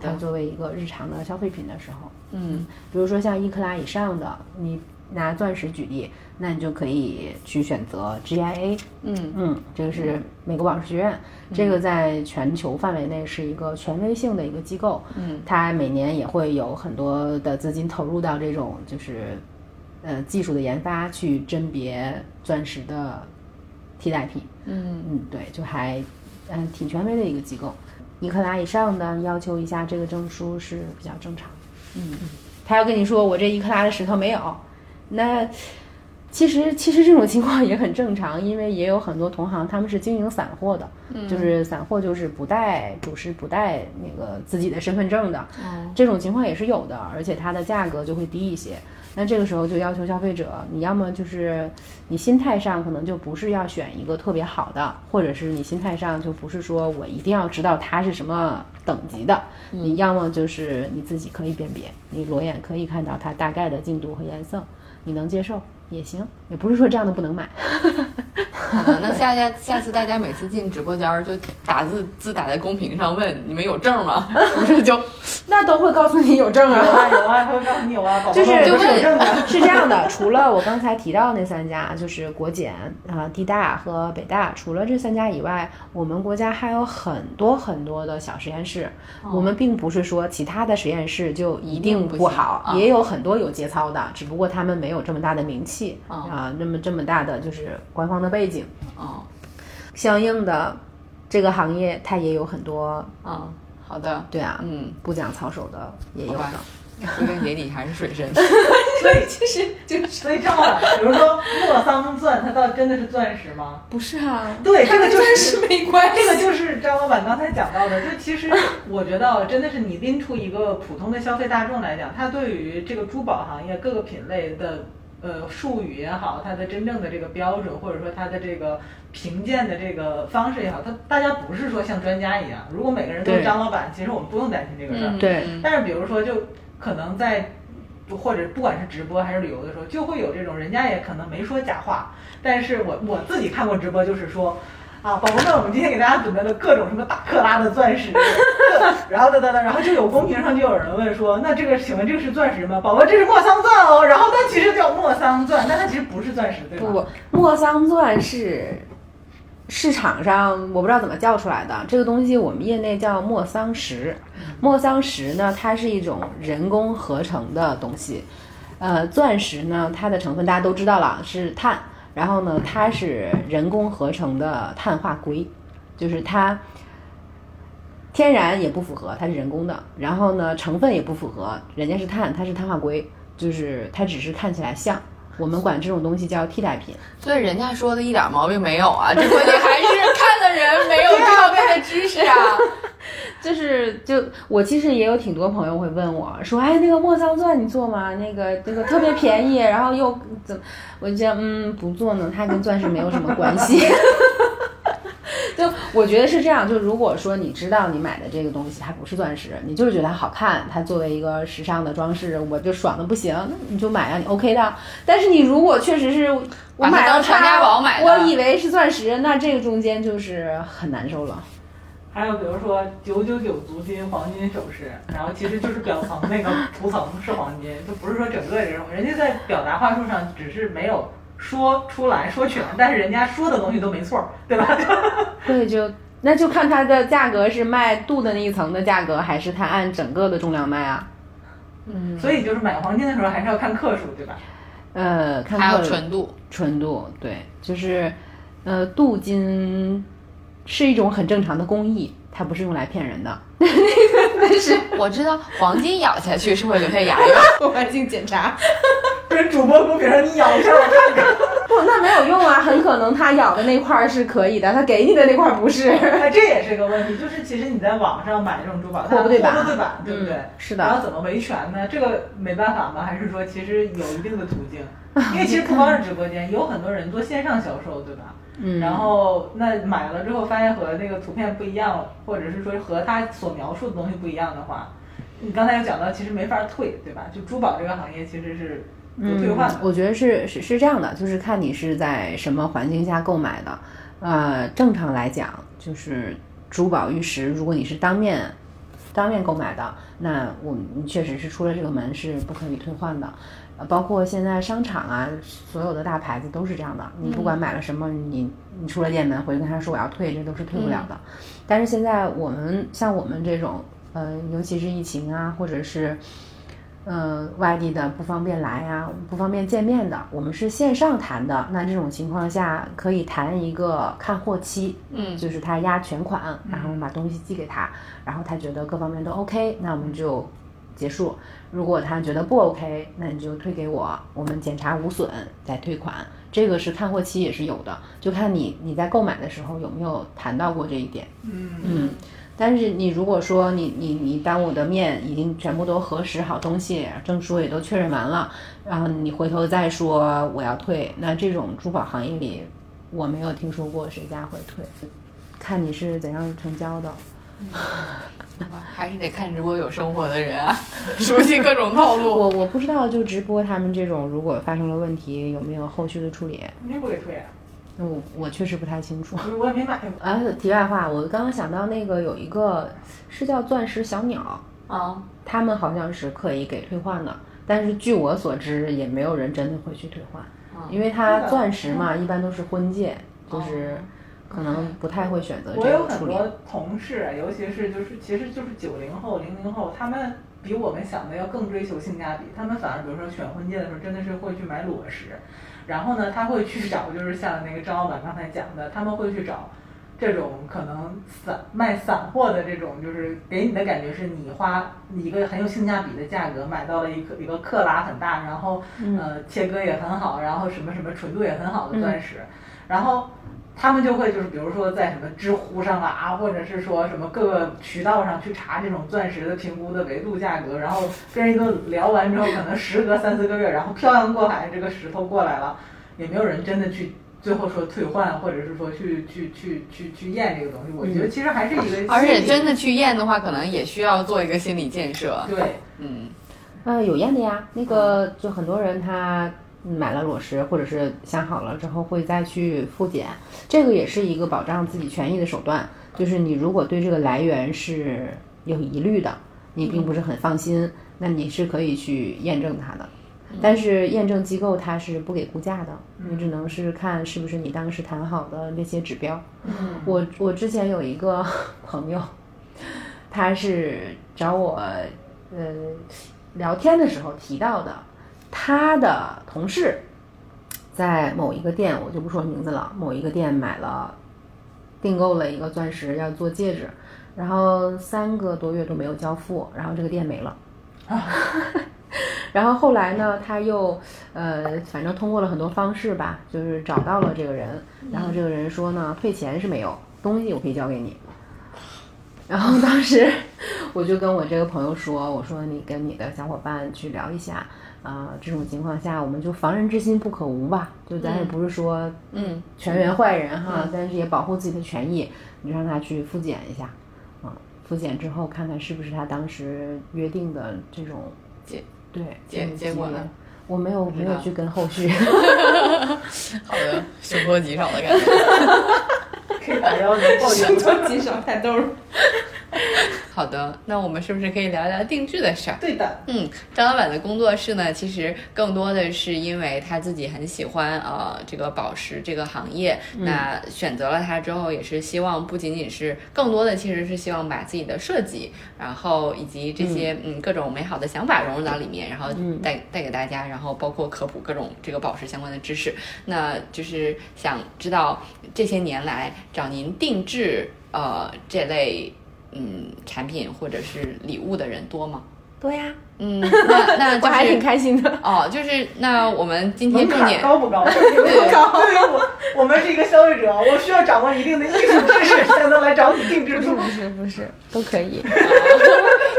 它作为一个日常的消费品的时候，嗯。比如说像一克拉以上的，你拿钻石举例，那你就可以去选择 GIA，嗯。嗯，这个是美国宝石学院，这个在全球范围内是一个权威性的一个机构，嗯，它每年也会有很多的资金投入到这种就是呃技术的研发，去甄别钻石的替代品，嗯。嗯，对，就还嗯挺权威的一个机构，一克拉以上的要求一下这个证书是比较正常。嗯他要跟你说我这一克拉的石头没有，那其实其实这种情况也很正常，因为也有很多同行他们是经营散货的，就是散货就是不带主石不带那个自己的身份证的，嗯这种情况也是有的，而且它的价格就会低一些。那这个时候就要求消费者，你要么就是你心态上可能就不是要选一个特别好的，或者是你心态上就不是说我一定要知道它是什么等级的，你要么就是你自己可以辨别，你裸眼可以看到它大概的净度和颜色，你能接受也行，也不是说这样的不能买。好的，那 下下下次大家每次进直播间儿就打字字打在公屏上问你们有证吗？是不是就 那都会告诉你有证有啊。啊有啊，他会告诉你有啊，宝宝就是们就是有证的。是这样的，除了我刚才提到那三家，就是国检、啊、地大和北大，除了这三家以外，我们国家还有很多很多的小实验室。我们并不是说其他的实验室就一定不好，也有很多有节操的，只不过他们没有这么大的名气啊啊，那么这么大的就是官方的背景，啊相应的这个行业它也有很多，啊好的，对啊，嗯，不讲操守的也有的。归根结底还是水深。所以其实就是，所以张老板，比如说莫桑钻，它到底真的是钻石吗？不是啊，对，这个就是石没关系。这个就是张老板刚才讲到的，就其实我觉得真的是你拎出一个普通的消费大众来讲，他对于这个珠宝行业各个品类的呃术语也好，它的真正的这个标准，或者说它的这个评鉴的这个方式也好，它大家不是说像专家一样，如果每个人都是张老板，其实我们不用担心这个事儿。嗯对嗯但是比如说，就可能在或者不管是直播还是旅游的时候，就会有这种人家也可能没说假话，但是我我自己看过直播，就是说。啊，宝宝们，我们今天给大家准备了各种什么大克拉的钻石，然后哒哒哒，然后就有公屏上就有人问说，那这个请问这个是钻石吗？宝宝，这是莫桑钻哦，然后它其实叫莫桑钻，但它其实不是钻石，对吧？不，莫桑钻是市场上我不知道怎么叫出来的，这个东西我们业内叫莫桑石。莫桑石呢，它是一种人工合成的东西。呃，钻石呢，它的成分大家都知道了，是碳。然后呢，它是人工合成的碳化硅，就是它天然也不符合，它是人工的。然后呢，成分也不符合，人家是碳，它是碳化硅，就是它只是看起来像。我们管这种东西叫替代品。所以人家说的一点毛病没有啊，这关键还是看的人没有这方面的知识啊。就是就我其实也有挺多朋友会问我说，哎，那个莫桑钻你做吗？那个那个特别便宜，然后又怎么？我就觉得嗯不做呢，它跟钻石没有什么关系。就我觉得是这样，就如果说你知道你买的这个东西它不是钻石，你就是觉得它好看，它作为一个时尚的装饰，我就爽的不行，那你就买啊，你 OK 的。但是你如果确实是我买了当传家宝买的我以为是钻石，那这个中间就是很难受了。还有比如说九九九足金黄金首饰，然后其实就是表层那个涂层是黄金，就不是说整个这种，人家在表达话术上只是没有说出来说全，但是人家说的东西都没错，对吧？对，就那就看它的价格是卖镀的那一层的价格，还是它按整个的重量卖啊？嗯，所以就是买黄金的时候还是要看克数，对吧？呃，看还有纯度，纯度，对，就是呃，镀金是一种很正常的工艺，它不是用来骗人的。但 是我知道黄金咬下去是会留下牙印。我环境检查，不是主播公屏上你咬一下我看看，不，那没有用啊，很可能他咬的那块儿是可以的，他给你的那块儿不是。哎，这也是个问题，就是其实你在网上买这种珠宝，它货不对版货不对版，对不对？嗯是的然后怎么维权呢？这个没办法吗？还是说其实有一定的途径？因为其实不光是直播间，有很多人做线上销售，对吧？嗯，然后那买了之后发现和那个图片不一样，或者是说和他所描述的东西不一样的话，你刚才有讲到，其实没法退，对吧？就珠宝这个行业其实是不退换。我觉得是是是这样的，就是看你是在什么环境下购买的。呃，正常来讲，就是珠宝玉石，如果你是当面当面购买的，那我们确实是出了这个门是不可以退换的。呃，包括现在商场啊，所有的大牌子都是这样的。你不管买了什么，你你出了店门回去跟他说我要退，这都是退不了的。但是现在我们像我们这种，呃，尤其是疫情啊，或者是呃，外地的不方便来呀、不方便见面的，我们是线上谈的。那这种情况下，可以谈一个看货期，嗯就是他压全款，然后我们把东西寄给他，然后他觉得各方面都 OK，那我们就结束。如果他觉得不 OK，那你就退给我，我们检查无损再退款。这个是看货期也是有的，就看你你在购买的时候有没有谈到过这一点。嗯嗯，但是你如果说你你你当我的面已经全部都核实好东西，证书也都确认完了，然后你回头再说我要退，那这种珠宝行业里我没有听说过谁家会退，看你是怎样成交的。还是得看直播有生活的人啊，熟悉各种套路。我我不知道，就直播他们这种如果发生了问题有没有后续的处理，你不给退啊？那我我确实不太清楚。我也没买过。啊，题外话，我刚刚想到那个有一个是叫钻石小鸟，啊，他们好像是可以给退换的，但是据我所知，也没有人真的会去退换，因为它钻石嘛，一般都是婚戒，就是可能不太会选择这我有个处理。很多同事，尤其是就是其实就是九零后、零零后，他们比我们想的要更追求性价比。他们反而比如说选婚戒的时候，真的是会去买裸石，然后呢，他会去找就是像那个张老板刚才讲的，他们会去找这种可能散卖散货的这种，就是给你的感觉是你花一个很有性价比的价格买到了一个一个克拉很大，然后嗯呃切割也很好，然后什么什么纯度也很好的钻石，然后他们就会就是比如说在什么知乎上啊，或者是说什么各个渠道上去查这种钻石的评估的维度价格，然后跟人一顿聊完之后，可能时隔三四个月，然后漂洋过海这个石头过来了，也没有人真的去。最后说退换，或者是说去去去去去验这个东西，我觉得其实还是一个而且真的去验的话，可能也需要做一个心理建设。对，嗯，呃，有验的呀。那个就很多人他买了裸石，或者是想好了之后会再去复检，这个也是一个保障自己权益的手段。就是你如果对这个来源是有疑虑的，你并不是很放心，那你是可以去验证它的。但是验证机构它是不给估价的，你只能是看是不是你当时谈好的那些指标。嗯我我之前有一个 朋友，他是找我呃聊天的时候提到的，他的同事在某一个店，我就不说名字了，某一个店买了订购了一个钻石要做戒指，然后三个多月都没有交付，然后这个店没了。然后后来呢，他又呃，反正通过了很多方式吧，就是找到了这个人，然后这个人说呢，退钱是没有，东西我可以交给你。然后当时我就跟我这个朋友说，我说你跟你的小伙伴去聊一下，啊、这种情况下我们就防人之心不可无吧，就咱也不是说嗯全员坏人哈，但是也保护自己的权益，你让他去复检一下，啊、复检之后看看是不是他当时约定的这种结对结结结果呢？我没有没有去跟后续，好的，凶多吉少的感觉。可以打幺零报警。多吉少太逗了。好的，那我们是不是可以聊聊定制的事儿？对的，嗯，张老板的工作室呢，其实更多的是因为他自己很喜欢呃这个宝石这个行业，那选择了它之后，也是希望不仅仅是更多的其实是希望把自己的设计，然后以及这些嗯各种美好的想法融入到里面，然后带带给大家，然后包括科普各种这个宝石相关的知识。那就是想知道这些年来找您定制呃这类嗯产品或者是礼物的人多吗？多呀，嗯，那那就是 我还挺开心的。哦，就是那我们今天重点高不高？对高。对于我，我们是一个消费者，我需要掌握一定的艺术知识，才能来找你定制 出。不是不是，都可以。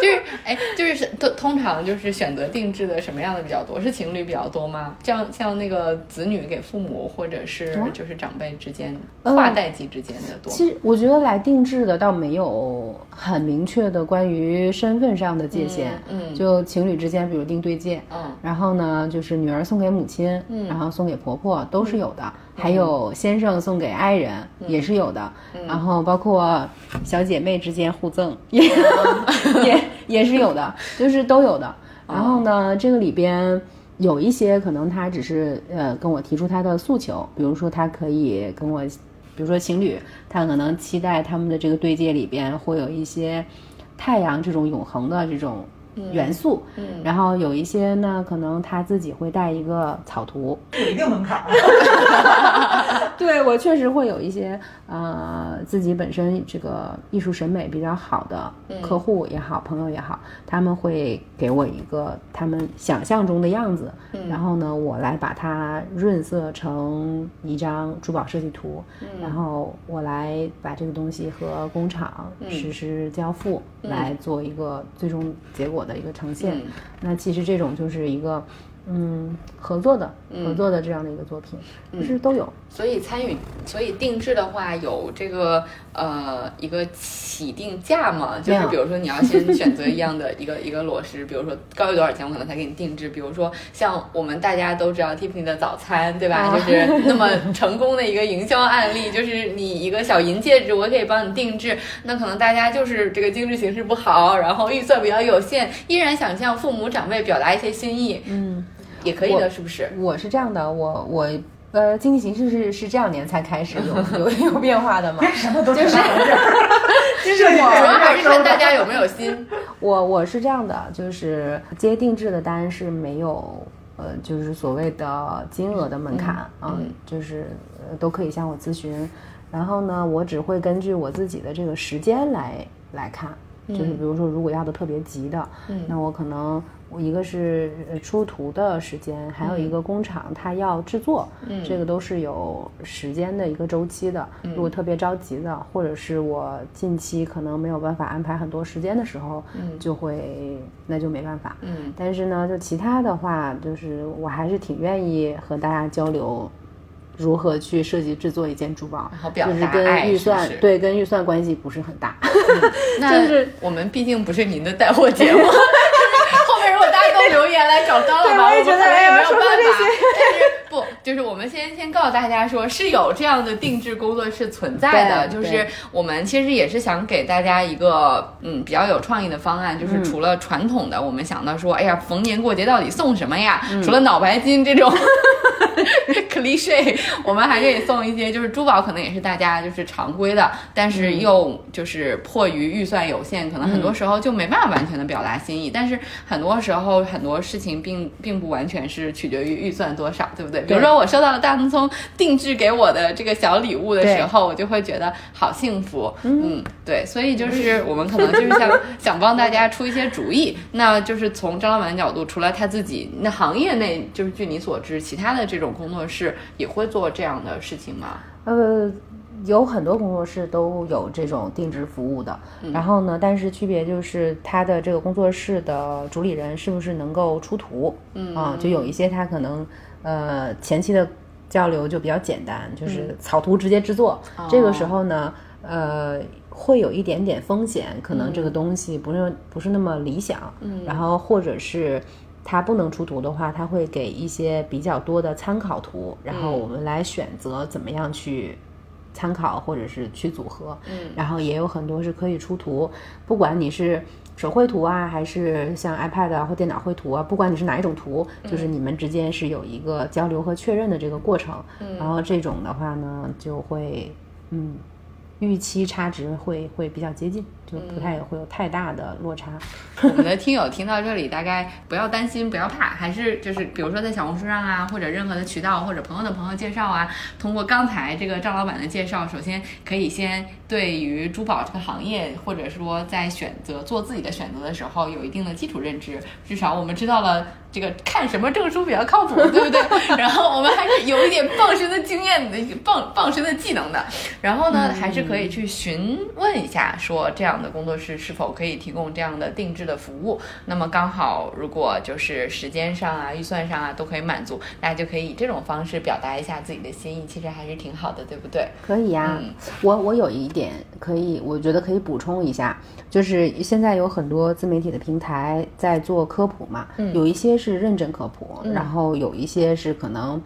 就是哎，就是通通常就是选择定制的什么样的比较多？是情侣比较多吗？像像那个子女给父母，或者是就是长辈之间嗯跨代际之间的多？其实我觉得来定制的倒没有很明确的关于身份上的界限，嗯嗯。就情侣之间，比如订对戒，嗯。然后呢，就是女儿送给母亲，嗯。然后送给婆婆都是有的，还有先生送给爱人、也是有的，然后包括小姐妹之间互赠也、也也是有的，就是都有的。然后呢，这个里边有一些可能他只是呃跟我提出他的诉求，比如说他可以跟我，比如说情侣，他可能期待他们的这个对戒里边会有一些太阳这种永恒的这种元素，嗯。然后有一些呢，可能他自己会带一个草图，有一定门槛儿。对我确实会有一些呃自己本身这个艺术审美比较好的客户也好，朋友也好，他们会给我一个他们想象中的样子，然后呢，我来把它润色成一张珠宝设计图，然后我来把这个东西和工厂实施交付，来做一个最终结果的一个呈现。嗯那其实这种就是一个。嗯，合作的合作的这样的一个作品，就是都有。所以参与，所以定制的话有这个呃一个起定价嘛？就是比如说你要先选择一样的一个 一个裸石，比如说高于多少钱，我可能才给你定制。比如说像我们大家都知道 Tiffany 的早餐，对吧？啊就是那么成功的一个营销案例，就是你一个小银戒指，我可以帮你定制。那可能大家就是这个精致形式不好，然后预算比较有限，依然想向父母长辈表达一些心意，嗯，也可以的，是不是？我是这样的，我我呃，经济形势是是这两年才开始有 有有变化的嘛。什么都就是 就是主要还是看大家有没有心。我我是这样的，就是接定制的单是没有呃，就是所谓的金额的门槛啊、嗯就是呃都可以向我咨询。然后呢，我只会根据我自己的这个时间来来看，就是比如说如果要的特别急的，那我可能我一个是呃出图的时间，还有一个工厂它要制作，这个都是有时间的一个周期的。如果特别着急的，或者是我近期可能没有办法安排很多时间的时候，就会那就没办法。嗯但是呢，就其他的话，就是我还是挺愿意和大家交流。如何去设计制作一件珠宝，后表就是达跟预算对跟预算关系不是很大。那就是我们毕竟不是您的带货节目，就是后面如果大家都留言来找张老板，我觉得们可能也没有办法。但是不，就是我们先先告诉大家说，是有这样的定制工作室存在的，就是我们其实也是想给大家一个嗯比较有创意的方案，就是除了传统的，我们想到说，哎呀，逢年过节到底送什么呀？除了脑白金这种。cliche，我们还可以送一些，就是珠宝可能也是大家就是常规的，但是又就是迫于预算有限，可能很多时候就没办法完全的表达心意。但是很多时候很多事情并并不完全是取决于预算多少，对不对？比如说我收到了大聪聪定制给我的这个小礼物的时候，我就会觉得好幸福。嗯，对，所以就是我们可能就是想 想帮大家出一些主意。那就是从张老板的角度，除了他自己，那行业内就是据你所知，其他的这种工作室也会做这样的事情吗？呃，有很多工作室都有这种定制服务的。然后呢，但是区别就是他的这个工作室的主理人是不是能够出图？嗯啊，就有一些他可能呃前期的交流就比较简单，就是草图直接制作。这个时候呢，呃。会有一点点风险，可能这个东西不是、不是那么理想，嗯，然后或者是它不能出图的话，它会给一些比较多的参考图，然后我们来选择怎么样去参考或者是去组合，嗯，然后也有很多是可以出图，不管你是手绘图啊，还是像 iPad 啊或电脑绘图啊，不管你是哪一种图，就是你们之间是有一个交流和确认的这个过程，嗯，然后这种的话呢，就会嗯。预期差值会会比较接近，就不太会有太大的落差。我们的听友听到这里，大概不要担心，不要怕，还是就是比如说在小红书上啊，或者任何的渠道，或者朋友的朋友介绍啊，通过刚才这个赵老板的介绍，首先可以先对于珠宝这个行业，或者说在选择做自己的选择的时候，有一定的基础认知，至少我们知道了这个看什么证书比较靠谱，对不对？然后我们还是有一点傍身的经验的，傍傍身的技能的。然后呢，还是可以去询问一下，说这样的工作室是否可以提供这样的定制的服务。那么刚好，如果就是时间上啊、预算上啊都可以满足，大家就可以以这种方式表达一下自己的心意，其实还是挺好的，对不对？可以呀、嗯我我有一点可以，我觉得可以补充一下，就是现在有很多自媒体的平台在做科普嘛，有一些是认真科普，然后有一些是可能。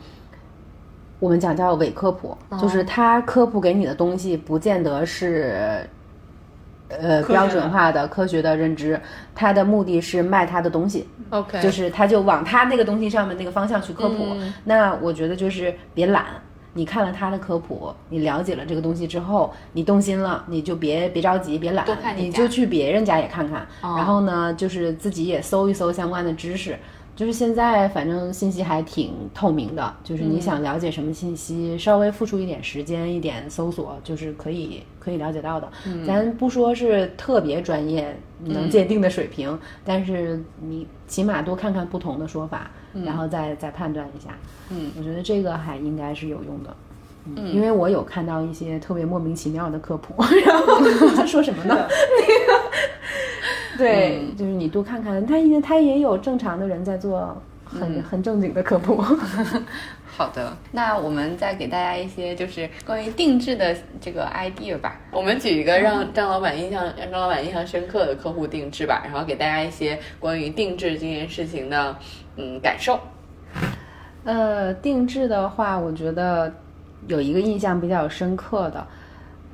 我们讲叫伪科普，就是他科普给你的东西，不见得是，呃，标准化的、科学的认知，他的目的是卖他的东西。OK，就是他就往他那个东西上面那个方向去科普。嗯那我觉得就是别懒，你看了他的科普，你了解了这个东西之后，你动心了，你就别别着急，别懒你就去别人家也看看，哦然后呢，就是自己也搜一搜相关的知识。就是现在，反正信息还挺透明的，就是嗯你想了解什么信息，稍微付出一点时间、一点搜索，就是可以可以了解到的。嗯咱不说是特别专业能界定的水平，但是你起码多看看不同的说法，然后再再判断一下。嗯，我觉得这个还应该是有用的。嗯，因为我有看到一些特别莫名其妙的科普，然后他说什么呢？那个 对，就是你多看看，他也他也有正常的人在做很、很正经的科普。好的，那我们再给大家一些就是关于定制的这个 idea 吧。我们举一个让张老板印象让张老板印象深刻的客户定制吧，然后给大家一些关于定制这件事情的嗯感受。呃，定制的话，我觉得有一个印象比较深刻的，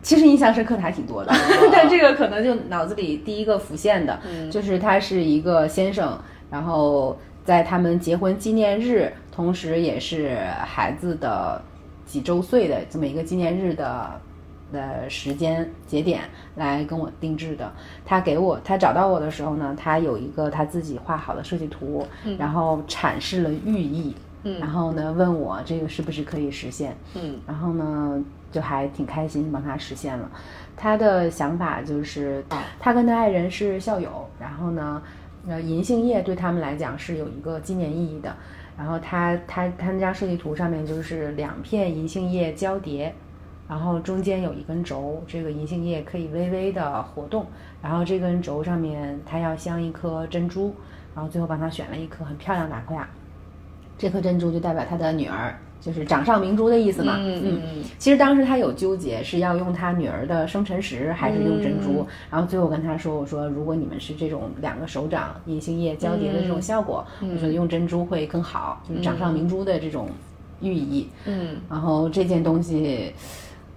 其实印象深刻的还挺多的，但这个可能就脑子里第一个浮现的，就是他是一个先生，然后在他们结婚纪念日，同时也是孩子的几周岁的这么一个纪念日的。的时间节点来跟我定制的，他给我他找到我的时候呢，他有一个他自己画好的设计图，然后阐释了寓意，嗯。然后呢问我这个是不是可以实现，嗯。然后呢就还挺开心帮他实现了。他的想法就是，他跟他爱人是校友，然后呢，呃，银杏叶对他们来讲是有一个纪念意义的。然后他他他那张设计图上面就是两片银杏叶交叠，然后中间有一根轴，这个银杏叶可以微微的活动，然后这根轴上面它要镶一颗珍珠，然后最后帮他选了一颗很漂亮的阿奎亚，这颗珍珠就代表他的女儿，就是掌上明珠的意思嘛。嗯嗯其实当时他有纠结，是要用他女儿的生辰石，还是用珍珠。然后最后跟他说：“我说，如果你们是这种两个手掌银杏叶交叠的这种效果，我觉得用珍珠会更好，就是掌上明珠的这种寓意。嗯然后这件东西，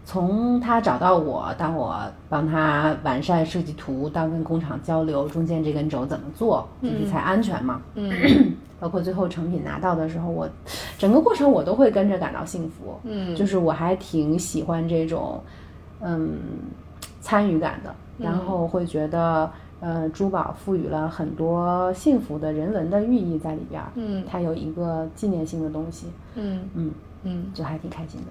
从他找到我，当我帮他完善设计图，到跟工厂交流，中间这根轴怎么做，就是才安全嘛。嗯。包括最后成品拿到的时候，我整个过程我都会跟着感到幸福。嗯。就是我还挺喜欢这种，嗯，参与感的，然后会觉得，呃，珠宝赋予了很多幸福的人文的寓意在里边儿。嗯。它有一个纪念性的东西，嗯。嗯，嗯，就还挺开心的。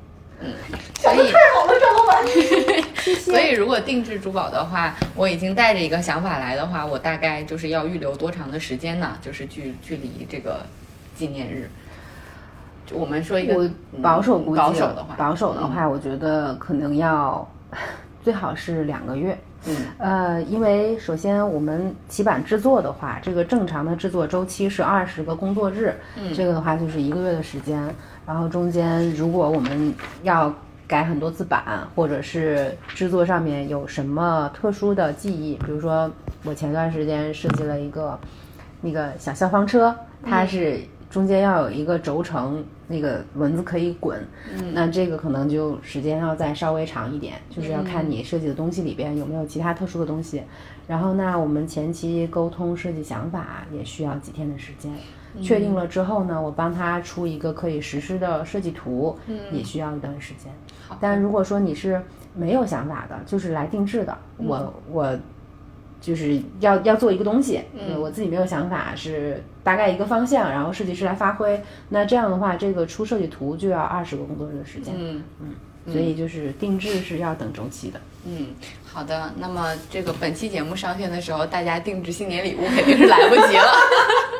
所以好了，张老板，所以如果定制珠宝的话，我已经带着一个想法来的话，我大概就是要预留多长的时间呢？就是距距离这个纪念日，就我们说一个保守估计，保守的话，保守的话，我觉得可能要最好是两个月。嗯呃，因为首先我们起板制作的话，这个正常的制作周期是二十个工作日，嗯这个的话就是一个月的时间。然后中间如果我们要改很多字板，或者是制作上面有什么特殊的技艺，比如说我前段时间设计了一个那个小消防车，它是中间要有一个轴承，那个轮子可以滚，那这个可能就时间要再稍微长一点，就是要看你设计的东西里边有没有其他特殊的东西。然后那我们前期沟通设计想法也需要几天的时间。确定了之后呢，我帮他出一个可以实施的设计图，嗯也需要一段时间。但如果说你是没有想法的，就是来定制的，我我就是要要做一个东西，嗯，我自己没有想法，是大概一个方向，然后设计师来发挥。那这样的话，这个出设计图就要二十个工作日的时间，嗯所以就是定制是要等周期的。嗯，好的。那么这个本期节目上线的时候，大家定制新年礼物肯定是来不及了。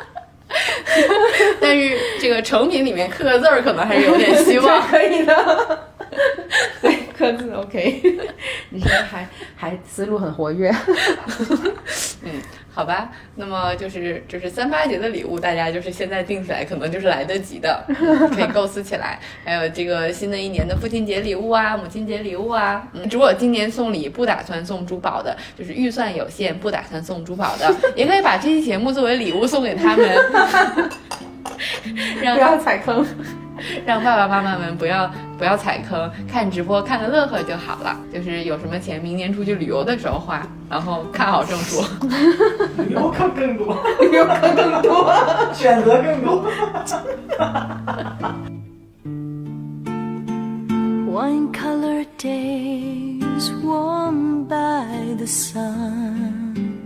但是这个成品里面刻个字儿，可能还是有点希望。可以的。对，刻字 OK。你现在还还思路很活跃。嗯，好吧，那么就是就是三八节的礼物，大家就是现在定起来，可能就是来得及的，可以构思起来。还有这个新的一年的父亲节礼物啊，母亲节礼物啊。嗯，如果今年送礼不打算送珠宝的，就是预算有限不打算送珠宝的，也可以把这期节目作为礼物送给他们 让不要踩坑。让爸爸妈妈们不要不要踩坑，看直播看个乐呵就好了。就是有什么钱，明年出去旅游的时候花，然后看好证书。旅游看更多，旅游看更多，选择更多。Wine colored days warmed by the sun.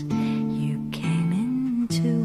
you came into